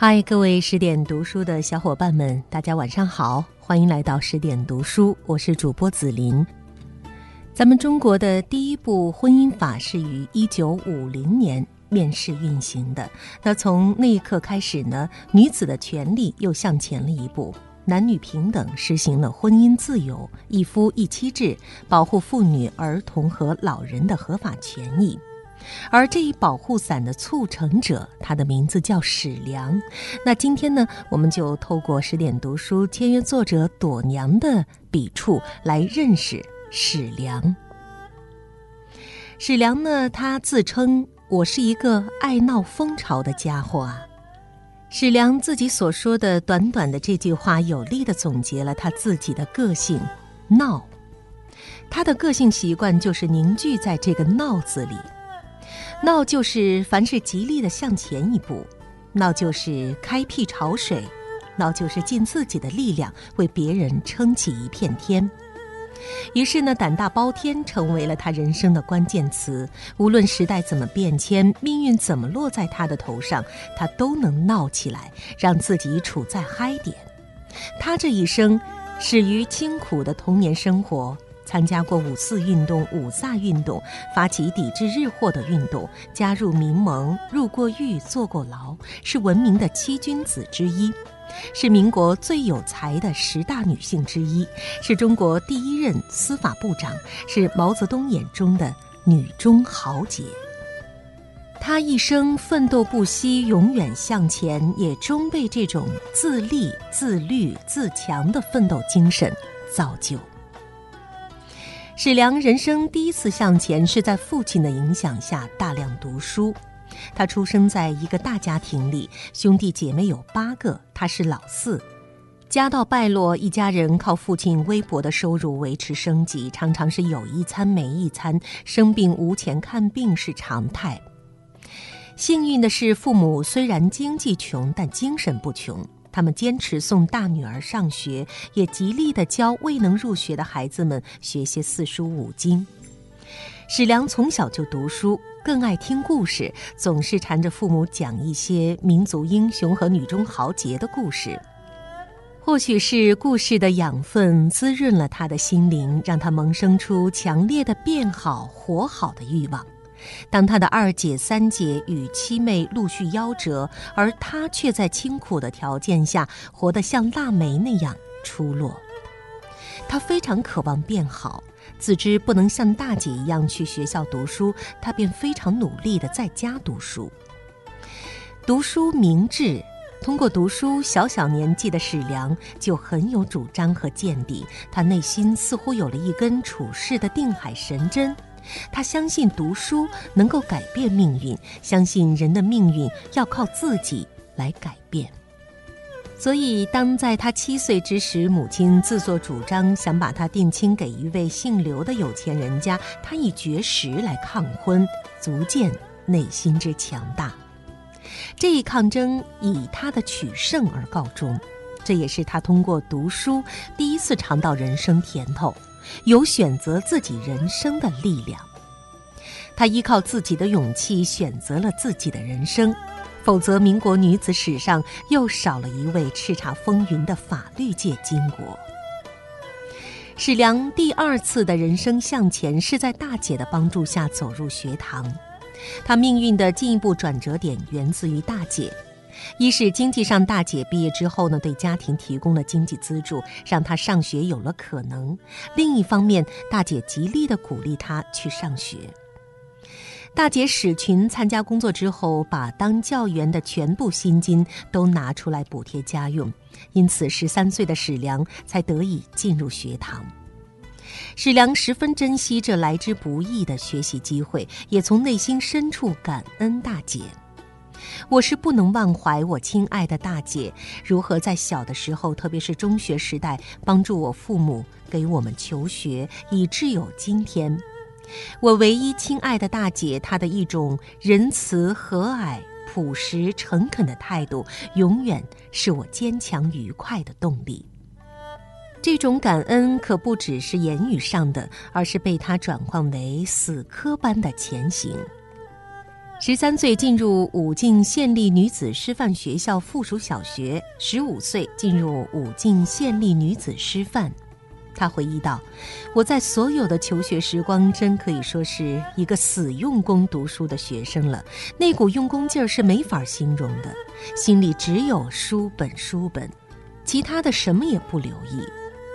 嗨，各位十点读书的小伙伴们，大家晚上好，欢迎来到十点读书，我是主播紫琳。咱们中国的第一部婚姻法是于一九五零年面世运行的。那从那一刻开始呢，女子的权利又向前了一步，男女平等，实行了婚姻自由、一夫一妻制，保护妇女、儿童和老人的合法权益。而这一保护伞的促成者，他的名字叫史良。那今天呢，我们就透过十点读书签约作者朵娘的笔触来认识史良。史良呢，他自称我是一个爱闹风潮的家伙啊。史良自己所说的短短的这句话，有力的总结了他自己的个性——闹。他的个性习惯就是凝聚在这个“闹”字里。闹就是凡事极力的向前一步，闹就是开辟潮水，闹就是尽自己的力量为别人撑起一片天。于是呢，胆大包天成为了他人生的关键词。无论时代怎么变迁，命运怎么落在他的头上，他都能闹起来，让自己处在嗨点。他这一生始于清苦的童年生活。参加过五四运动、五卅运动，发起抵制日货的运动，加入民盟，入过狱、坐过牢，是闻名的七君子之一，是民国最有才的十大女性之一，是中国第一任司法部长，是毛泽东眼中的女中豪杰。她一生奋斗不息，永远向前，也终被这种自立、自律、自强的奋斗精神造就。史良人生第一次向前，是在父亲的影响下大量读书。他出生在一个大家庭里，兄弟姐妹有八个，他是老四。家道败落，一家人靠父亲微薄的收入维持生计，常常是有一餐没一餐，生病无钱看病是常态。幸运的是，父母虽然经济穷，但精神不穷。他们坚持送大女儿上学，也极力的教未能入学的孩子们学些四书五经。史良从小就读书，更爱听故事，总是缠着父母讲一些民族英雄和女中豪杰的故事。或许是故事的养分滋润了他的心灵，让他萌生出强烈的变好、活好的欲望。当他的二姐、三姐与七妹陆续夭折，而他却在清苦的条件下活得像腊梅那样出落。他非常渴望变好，自知不能像大姐一样去学校读书，他便非常努力地在家读书。读书明智，通过读书，小小年纪的史良就很有主张和见地。他内心似乎有了一根处世的定海神针。他相信读书能够改变命运，相信人的命运要靠自己来改变。所以，当在他七岁之时，母亲自作主张想把他定亲给一位姓刘的有钱人家，他以绝食来抗婚，足见内心之强大。这一抗争以他的取胜而告终，这也是他通过读书第一次尝到人生甜头。有选择自己人生的力量，她依靠自己的勇气选择了自己的人生，否则民国女子史上又少了一位叱咤风云的法律界巾帼。史良第二次的人生向前是在大姐的帮助下走入学堂，她命运的进一步转折点源自于大姐。一是经济上，大姐毕业之后呢，对家庭提供了经济资助，让她上学有了可能；另一方面，大姐极力的鼓励她去上学。大姐史群参加工作之后，把当教员的全部薪金都拿出来补贴家用，因此十三岁的史良才得以进入学堂。史良十分珍惜这来之不易的学习机会，也从内心深处感恩大姐。我是不能忘怀我亲爱的大姐如何在小的时候，特别是中学时代，帮助我父母给我们求学，以致有今天。我唯一亲爱的大姐，她的一种仁慈、和蔼、朴实、诚恳的态度，永远是我坚强愉快的动力。这种感恩可不只是言语上的，而是被她转换为死磕般的前行。十三岁进入武进县立女子师范学校附属小学，十五岁进入武进县立女子师范。他回忆道：“我在所有的求学时光，真可以说是一个死用功读书的学生了。那股用功劲儿是没法形容的，心里只有书本书本，其他的什么也不留意。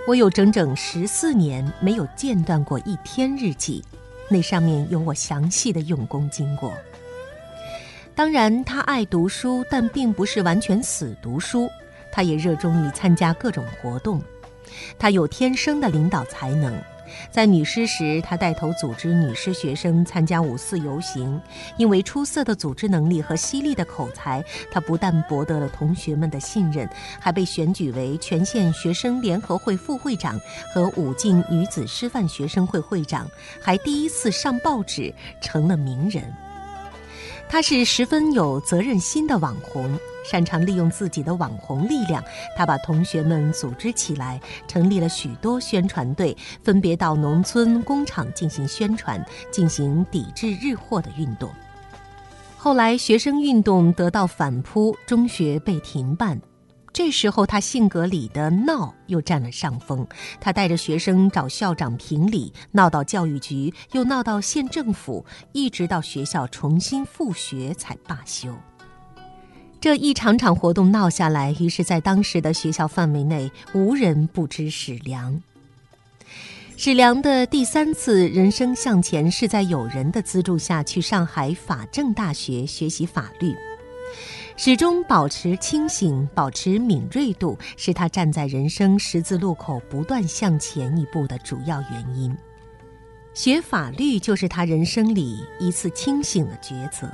我有整整十四年没有间断过一天日记，那上面有我详细的用功经过。”当然，他爱读书，但并不是完全死读书。他也热衷于参加各种活动。他有天生的领导才能。在女师时，他带头组织女师学生参加五四游行。因为出色的组织能力和犀利的口才，他不但博得了同学们的信任，还被选举为全县学生联合会副会长和武进女子师范学生会会长，还第一次上报纸，成了名人。他是十分有责任心的网红，擅长利用自己的网红力量。他把同学们组织起来，成立了许多宣传队，分别到农村、工厂进行宣传，进行抵制日货的运动。后来，学生运动得到反扑，中学被停办。这时候，他性格里的闹又占了上风。他带着学生找校长评理，闹到教育局，又闹到县政府，一直到学校重新复学才罢休。这一场场活动闹下来，于是，在当时的学校范围内，无人不知史良。史良的第三次人生向前，是在友人的资助下去上海法政大学学习法律。始终保持清醒、保持敏锐度，是他站在人生十字路口不断向前一步的主要原因。学法律就是他人生里一次清醒的抉择。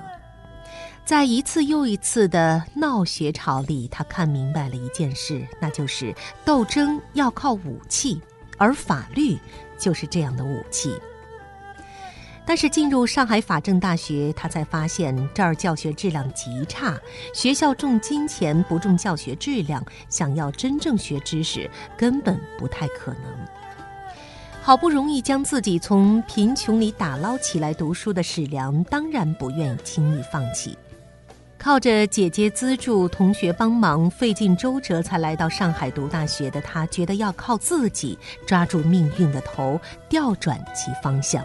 在一次又一次的闹学潮里，他看明白了一件事，那就是斗争要靠武器，而法律就是这样的武器。但是进入上海法政大学，他才发现这儿教学质量极差，学校重金钱不重教学质量，想要真正学知识根本不太可能。好不容易将自己从贫穷里打捞起来读书的史良，当然不愿意轻易放弃。靠着姐姐资助、同学帮忙，费尽周折才来到上海读大学的他，觉得要靠自己抓住命运的头，调转其方向。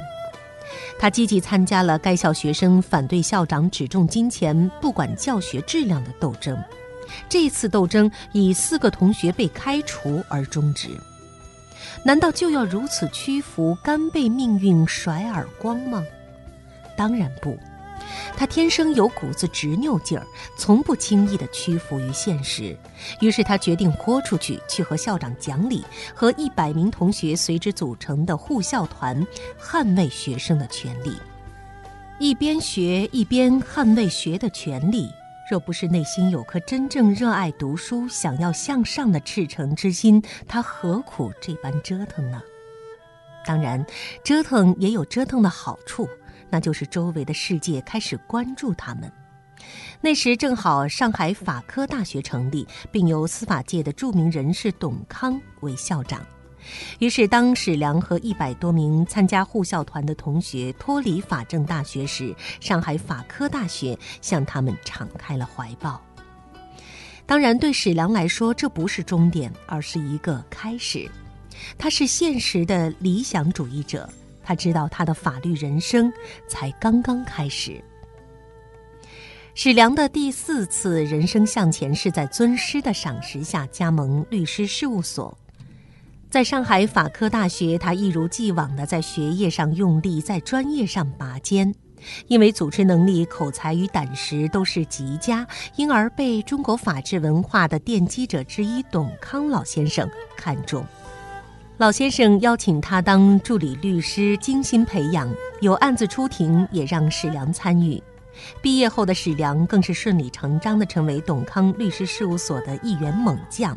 他积极参加了该校学生反对校长只重金钱不管教学质量的斗争，这次斗争以四个同学被开除而终止。难道就要如此屈服，甘被命运甩耳光吗？当然不。他天生有股子执拗劲儿，从不轻易的屈服于现实。于是他决定豁出去，去和校长讲理，和一百名同学随之组成的护校团，捍卫学生的权利。一边学一边捍卫学的权利，若不是内心有颗真正热爱读书、想要向上的赤诚之心，他何苦这般折腾呢？当然，折腾也有折腾的好处。那就是周围的世界开始关注他们。那时正好上海法科大学成立，并由司法界的著名人士董康为校长。于是，当史良和一百多名参加护校团的同学脱离法政大学时，上海法科大学向他们敞开了怀抱。当然，对史良来说，这不是终点，而是一个开始。他是现实的理想主义者。他知道他的法律人生才刚刚开始。史良的第四次人生向前是在尊师的赏识下加盟律师事务所。在上海法科大学，他一如既往的在学业上用力，在专业上拔尖。因为组织能力、口才与胆识都是极佳，因而被中国法治文化的奠基者之一董康老先生看中。老先生邀请他当助理律师，精心培养。有案子出庭，也让史良参与。毕业后的史良更是顺理成章地成为董康律师事务所的一员猛将。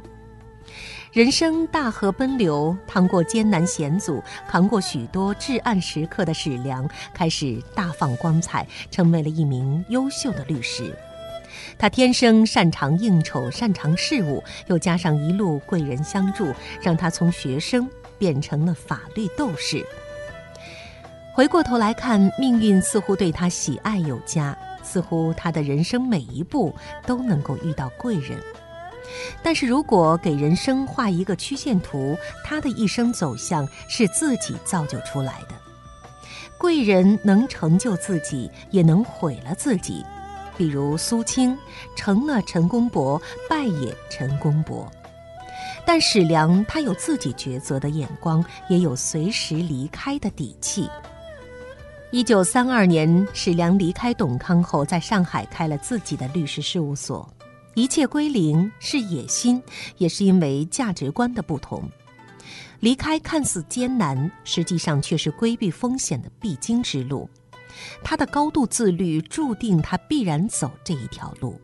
人生大河奔流，趟过艰难险阻，扛过许多至暗时刻的史良，开始大放光彩，成为了一名优秀的律师。他天生擅长应酬，擅长事务，又加上一路贵人相助，让他从学生变成了法律斗士。回过头来看，命运似乎对他喜爱有加。似乎他的人生每一步都能够遇到贵人。但是如果给人生画一个曲线图，他的一生走向是自己造就出来的。贵人能成就自己，也能毁了自己。比如苏青，成了陈公博，败也陈公博。但史良他有自己抉择的眼光，也有随时离开的底气。一九三二年，史良离开董康后，在上海开了自己的律师事务所。一切归零是野心，也是因为价值观的不同。离开看似艰难，实际上却是规避风险的必经之路。他的高度自律，注定他必然走这一条路。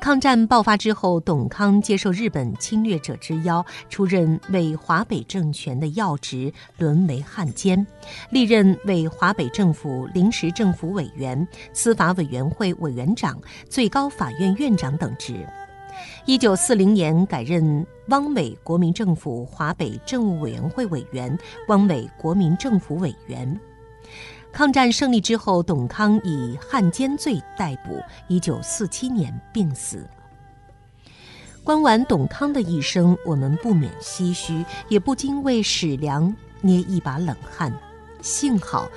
抗战爆发之后，董康接受日本侵略者之邀，出任为华北政权的要职，沦为汉奸，历任为华北政府临时政府委员、司法委员会委员长、最高法院院长等职。一九四零年改任汪伪国民政府华北政务委员会委员、汪伪国民政府委员。抗战胜利之后，董康以汉奸罪逮捕，一九四七年病死。观完董康的一生，我们不免唏嘘，也不禁为史良捏一把冷汗。幸好，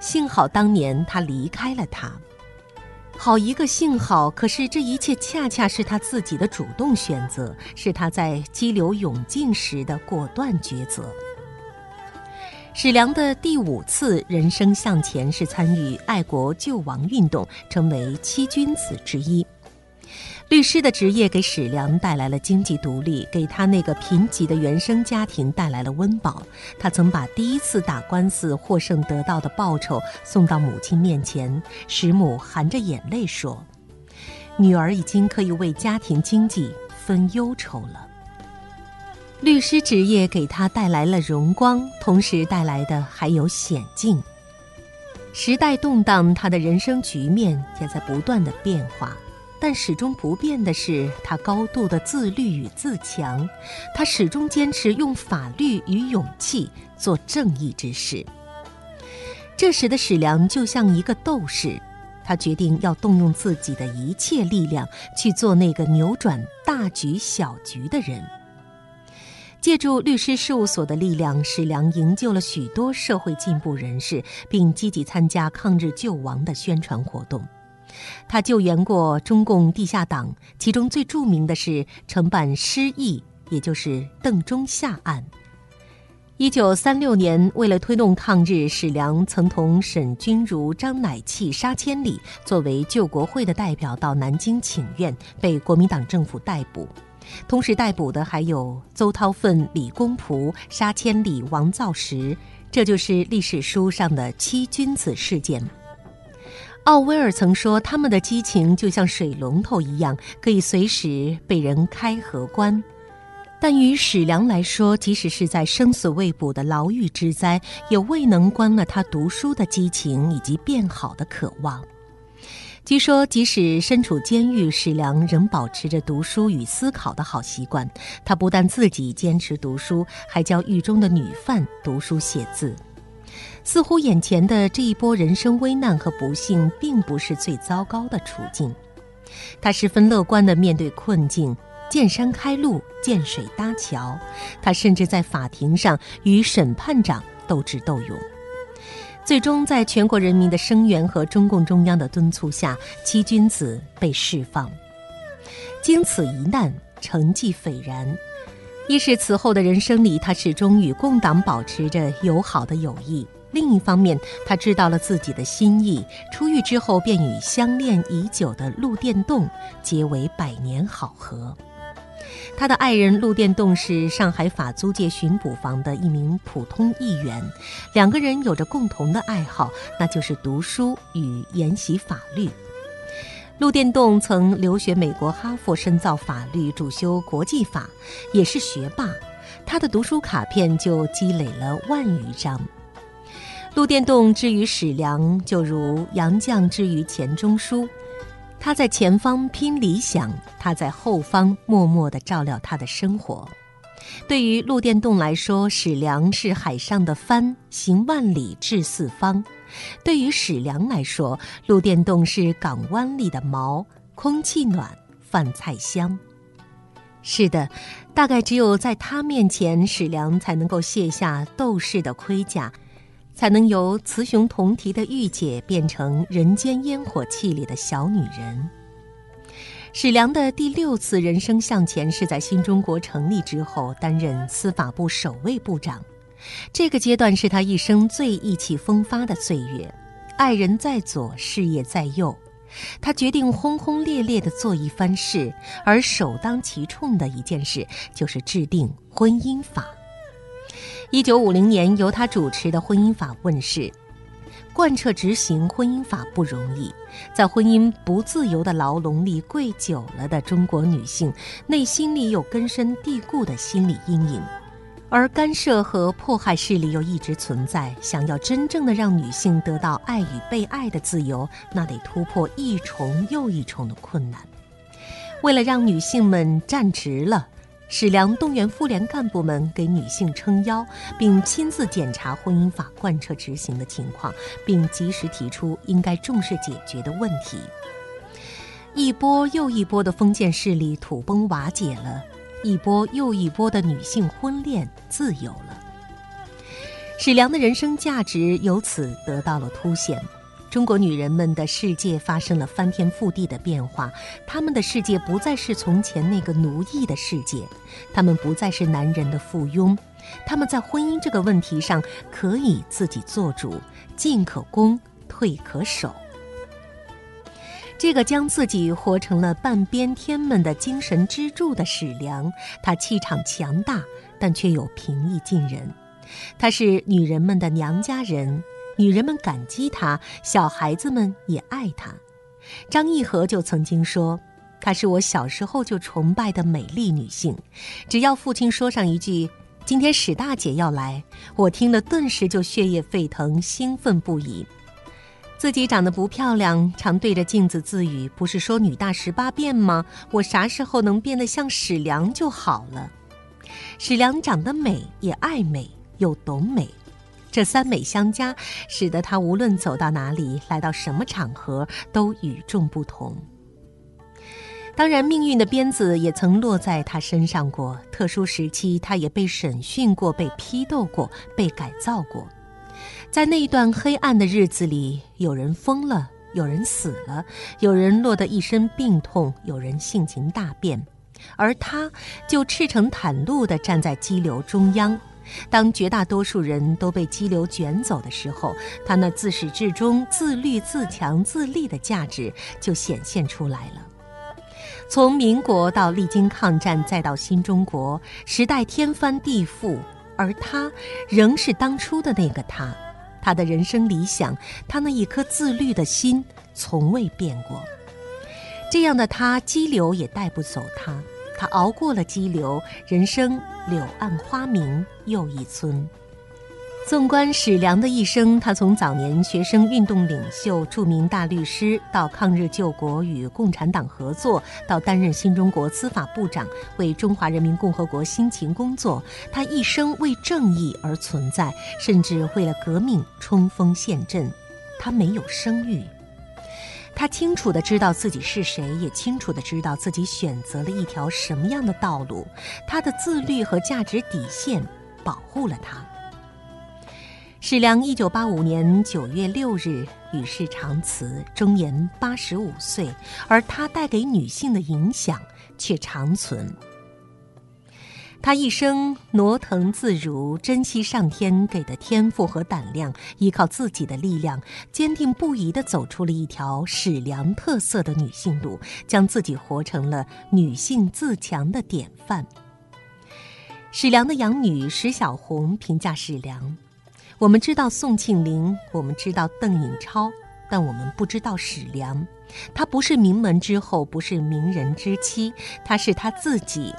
幸好当年他离开了他。好一个幸好！可是这一切恰恰是他自己的主动选择，是他在激流勇进时的果断抉择。史良的第五次人生向前是参与爱国救亡运动，成为七君子之一。律师的职业给史良带来了经济独立，给他那个贫瘠的原生家庭带来了温饱。他曾把第一次打官司获胜得到的报酬送到母亲面前，史母含着眼泪说：“女儿已经可以为家庭经济分忧愁了。”律师职业给他带来了荣光，同时带来的还有险境。时代动荡，他的人生局面也在不断的变化，但始终不变的是他高度的自律与自强。他始终坚持用法律与勇气做正义之事。这时的史良就像一个斗士，他决定要动用自己的一切力量去做那个扭转大局小局的人。借助律师事务所的力量，史良营救了许多社会进步人士，并积极参加抗日救亡的宣传活动。他救援过中共地下党，其中最著名的是承办失忆，也就是邓中夏案。一九三六年，为了推动抗日，史良曾同沈钧儒、张乃器、沙千里作为救国会的代表到南京请愿，被国民党政府逮捕。同时逮捕的还有邹韬奋、李公朴、沙千里、王造时，这就是历史书上的七君子事件。奥威尔曾说，他们的激情就像水龙头一样，可以随时被人开和关。但于史良来说，即使是在生死未卜的牢狱之灾，也未能关了他读书的激情以及变好的渴望。据说，即使身处监狱，史良仍保持着读书与思考的好习惯。他不但自己坚持读书，还教狱中的女犯读书写字。似乎眼前的这一波人生危难和不幸，并不是最糟糕的处境。他十分乐观地面对困境，见山开路，见水搭桥。他甚至在法庭上与审判长斗智斗勇。最终，在全国人民的声援和中共中央的敦促下，七君子被释放。经此一难，成绩斐然。一是此后的人生里，他始终与共党保持着友好的友谊；另一方面，他知道了自己的心意，出狱之后便与相恋已久的陆电动结为百年好合。他的爱人陆电动是上海法租界巡捕房的一名普通议员，两个人有着共同的爱好，那就是读书与研习法律。陆电动曾留学美国哈佛深造法律，主修国际法，也是学霸。他的读书卡片就积累了万余张。陆电动之于史良，就如杨绛之于钱钟书。他在前方拼理想，他在后方默默地照料他的生活。对于陆电动来说，史良是海上的帆，行万里至四方；对于史良来说，陆电动是港湾里的锚，空气暖，饭菜香。是的，大概只有在他面前，史良才能够卸下斗士的盔甲，才能由雌雄同体的御姐变成人间烟火气里的小女人。史良的第六次人生向前是在新中国成立之后，担任司法部首位部长。这个阶段是他一生最意气风发的岁月，爱人在左，事业在右。他决定轰轰烈烈地做一番事，而首当其冲的一件事就是制定婚姻法。一九五零年，由他主持的婚姻法问世。贯彻执行婚姻法不容易，在婚姻不自由的牢笼里跪久了的中国女性，内心里有根深蒂固的心理阴影，而干涉和迫害势力又一直存在。想要真正的让女性得到爱与被爱的自由，那得突破一重又一重的困难。为了让女性们站直了。史良动员妇联干部们给女性撑腰，并亲自检查婚姻法贯彻执行的情况，并及时提出应该重视解决的问题。一波又一波的封建势力土崩瓦解了，一波又一波的女性婚恋自由了。史良的人生价值由此得到了凸显。中国女人们的世界发生了翻天覆地的变化，她们的世界不再是从前那个奴役的世界，她们不再是男人的附庸，她们在婚姻这个问题上可以自己做主，进可攻，退可守。这个将自己活成了半边天们的精神支柱的史良，她气场强大，但却又平易近人，她是女人们的娘家人。女人们感激她，小孩子们也爱她。张义和就曾经说：“她是我小时候就崇拜的美丽女性。只要父亲说上一句‘今天史大姐要来’，我听了顿时就血液沸腾，兴奋不已。自己长得不漂亮，常对着镜子自语：‘不是说女大十八变吗？我啥时候能变得像史良就好了？’史良长得美，也爱美，又懂美。”这三美相加，使得他无论走到哪里，来到什么场合，都与众不同。当然，命运的鞭子也曾落在他身上过。特殊时期，他也被审讯过，被批斗过，被改造过。在那一段黑暗的日子里，有人疯了，有人死了，有人落得一身病痛，有人性情大变，而他就赤诚坦露地站在激流中央。当绝大多数人都被激流卷走的时候，他那自始至终自律、自强、自立的价值就显现出来了。从民国到历经抗战，再到新中国，时代天翻地覆，而他仍是当初的那个他。他的人生理想，他那一颗自律的心，从未变过。这样的他，激流也带不走他。他熬过了激流，人生柳暗花明又一村。纵观史良的一生，他从早年学生运动领袖、著名大律师，到抗日救国与共产党合作，到担任新中国司法部长，为中华人民共和国辛勤工作。他一生为正义而存在，甚至为了革命冲锋陷阵。他没有声誉。他清楚的知道自己是谁，也清楚的知道自己选择了一条什么样的道路。他的自律和价值底线保护了他。史良一九八五年九月六日与世长辞，终年八十五岁，而他带给女性的影响却长存。他一生挪腾自如，珍惜上天给的天赋和胆量，依靠自己的力量，坚定不移地走出了一条史良特色的女性路，将自己活成了女性自强的典范。史良的养女史小红评价史良：“我们知道宋庆龄，我们知道邓颖超，但我们不知道史良。她不是名门之后，不是名人之妻，她是她自己。”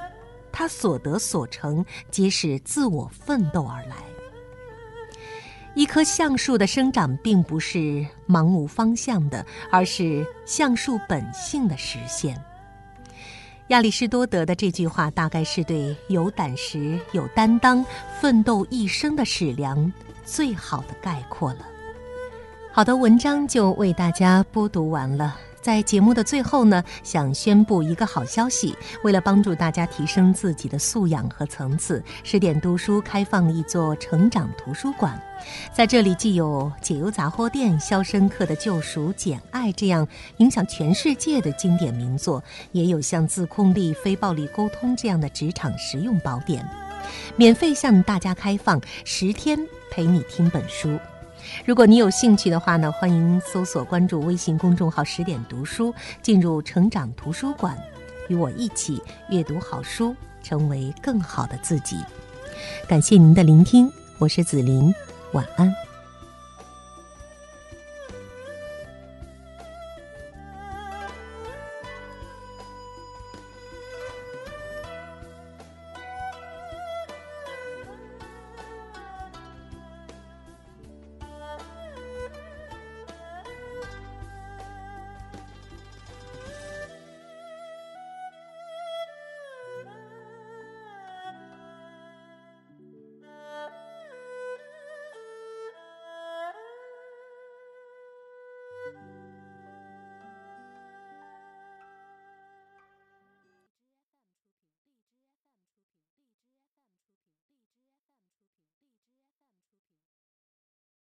他所得所成，皆是自我奋斗而来。一棵橡树的生长，并不是盲无方向的，而是橡树本性的实现。亚里士多德的这句话，大概是对有胆识、有担当、奋斗一生的史良最好的概括了。好的文章就为大家播读完了。在节目的最后呢，想宣布一个好消息：为了帮助大家提升自己的素养和层次，十点读书开放了一座成长图书馆。在这里，既有《解忧杂货店》《肖申克的救赎》《简爱》这样影响全世界的经典名作，也有像《自控力》《非暴力沟通》这样的职场实用宝典，免费向大家开放，十天陪你听本书。如果你有兴趣的话呢，欢迎搜索关注微信公众号“十点读书”，进入成长图书馆，与我一起阅读好书，成为更好的自己。感谢您的聆听，我是紫琳，晚安。